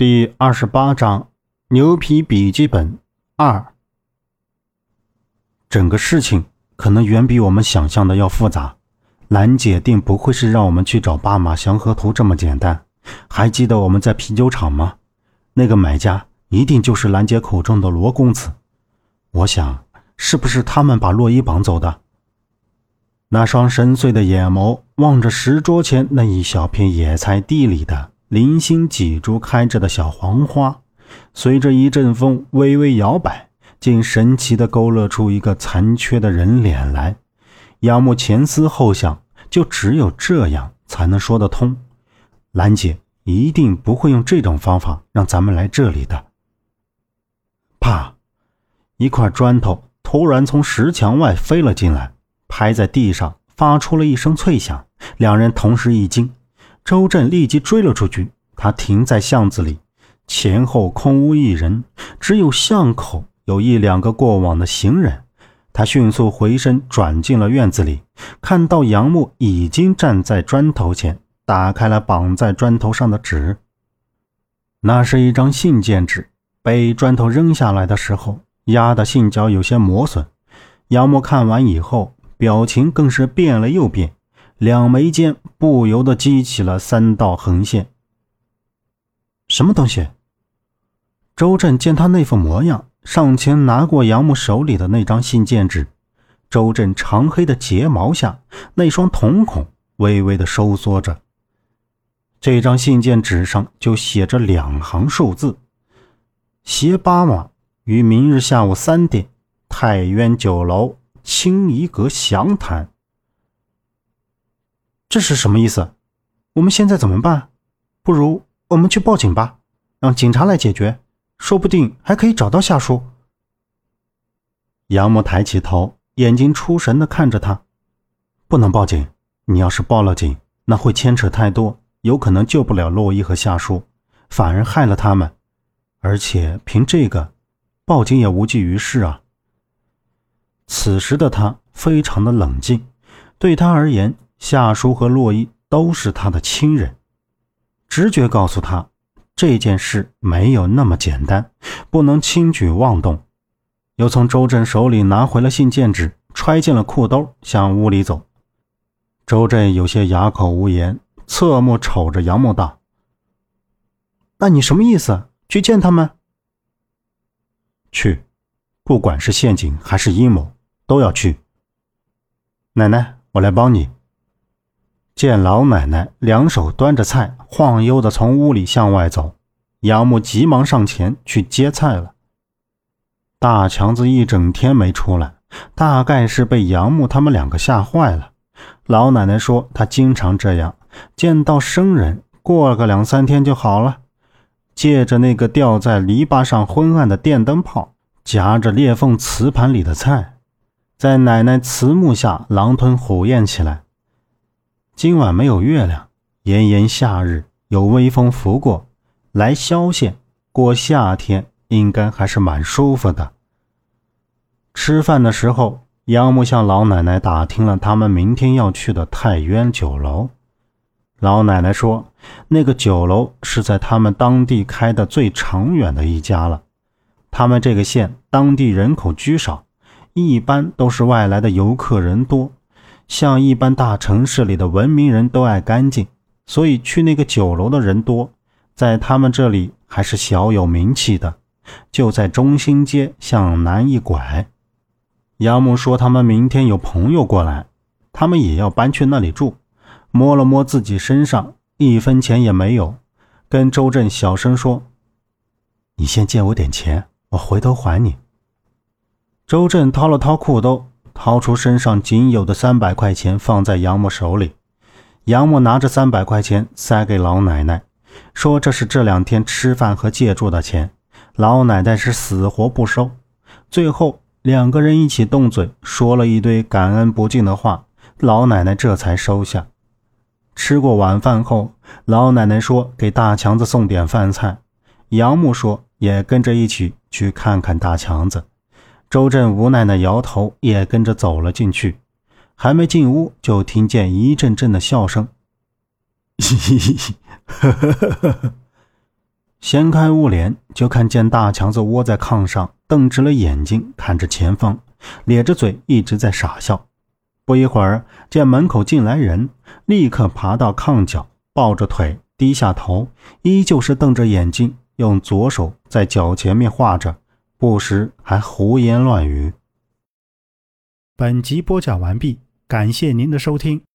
第二十八章牛皮笔记本二。整个事情可能远比我们想象的要复杂。兰姐定不会是让我们去找巴马祥和图这么简单。还记得我们在啤酒厂吗？那个买家一定就是兰姐口中的罗公子。我想，是不是他们把洛伊绑走的？那双深邃的眼眸望着石桌前那一小片野菜地里的。零星几株开着的小黄花，随着一阵风微微摇摆，竟神奇地勾勒出一个残缺的人脸来。杨木前思后想，就只有这样才能说得通。兰姐一定不会用这种方法让咱们来这里的。啪！一块砖头突然从石墙外飞了进来，拍在地上，发出了一声脆响。两人同时一惊。周震立即追了出去，他停在巷子里，前后空无一人，只有巷口有一两个过往的行人。他迅速回身转进了院子里，看到杨木已经站在砖头前，打开了绑在砖头上的纸。那是一张信件纸，被砖头扔下来的时候，压的信角有些磨损。杨木看完以后，表情更是变了又变。两眉间不由得激起了三道横线。什么东西？周震见他那副模样，上前拿过杨木手里的那张信件纸。周震长黑的睫毛下，那双瞳孔微微的收缩着。这张信件纸上就写着两行数字：“携八马于明日下午三点，太渊酒楼清怡阁详谈。”这是什么意思？我们现在怎么办？不如我们去报警吧，让警察来解决，说不定还可以找到夏叔。杨木抬起头，眼睛出神的看着他。不能报警，你要是报了警，那会牵扯太多，有可能救不了洛伊和夏叔，反而害了他们。而且凭这个，报警也无济于事啊。此时的他非常的冷静，对他而言。夏叔和洛伊都是他的亲人，直觉告诉他这件事没有那么简单，不能轻举妄动。又从周震手里拿回了信件纸，揣进了裤兜，向屋里走。周震有些哑口无言，侧目瞅着杨木道：“那你什么意思？去见他们？去，不管是陷阱还是阴谋，都要去。奶奶，我来帮你。”见老奶奶两手端着菜，晃悠的从屋里向外走，杨木急忙上前去接菜了。大强子一整天没出来，大概是被杨木他们两个吓坏了。老奶奶说他经常这样，见到生人过个两三天就好了。借着那个吊在篱笆上昏暗的电灯泡，夹着裂缝瓷盘里的菜，在奶奶慈目下狼吞虎咽起来。今晚没有月亮，炎炎夏日有微风拂过来萧县，过夏天应该还是蛮舒服的。吃饭的时候，杨木向老奶奶打听了他们明天要去的太渊酒楼。老奶奶说，那个酒楼是在他们当地开的最长远的一家了。他们这个县当地人口居少，一般都是外来的游客人多。像一般大城市里的文明人都爱干净，所以去那个酒楼的人多，在他们这里还是小有名气的。就在中心街向南一拐。杨木说：“他们明天有朋友过来，他们也要搬去那里住。”摸了摸自己身上，一分钱也没有，跟周震小声说：“你先借我点钱，我回头还你。”周震掏了掏裤兜。掏出身上仅有的三百块钱，放在杨木手里。杨木拿着三百块钱塞给老奶奶，说：“这是这两天吃饭和借住的钱。”老奶奶是死活不收。最后两个人一起动嘴，说了一堆感恩不尽的话，老奶奶这才收下。吃过晚饭后，老奶奶说：“给大强子送点饭菜。”杨木说：“也跟着一起去看看大强子。”周震无奈的摇头，也跟着走了进去。还没进屋，就听见一阵阵的笑声。掀开屋帘，就看见大强子窝在炕上，瞪直了眼睛看着前方，咧着嘴一直在傻笑。不一会儿，见门口进来人，立刻爬到炕角，抱着腿，低下头，依旧是瞪着眼睛，用左手在脚前面画着，不时还胡言乱语。本集播讲完毕，感谢您的收听。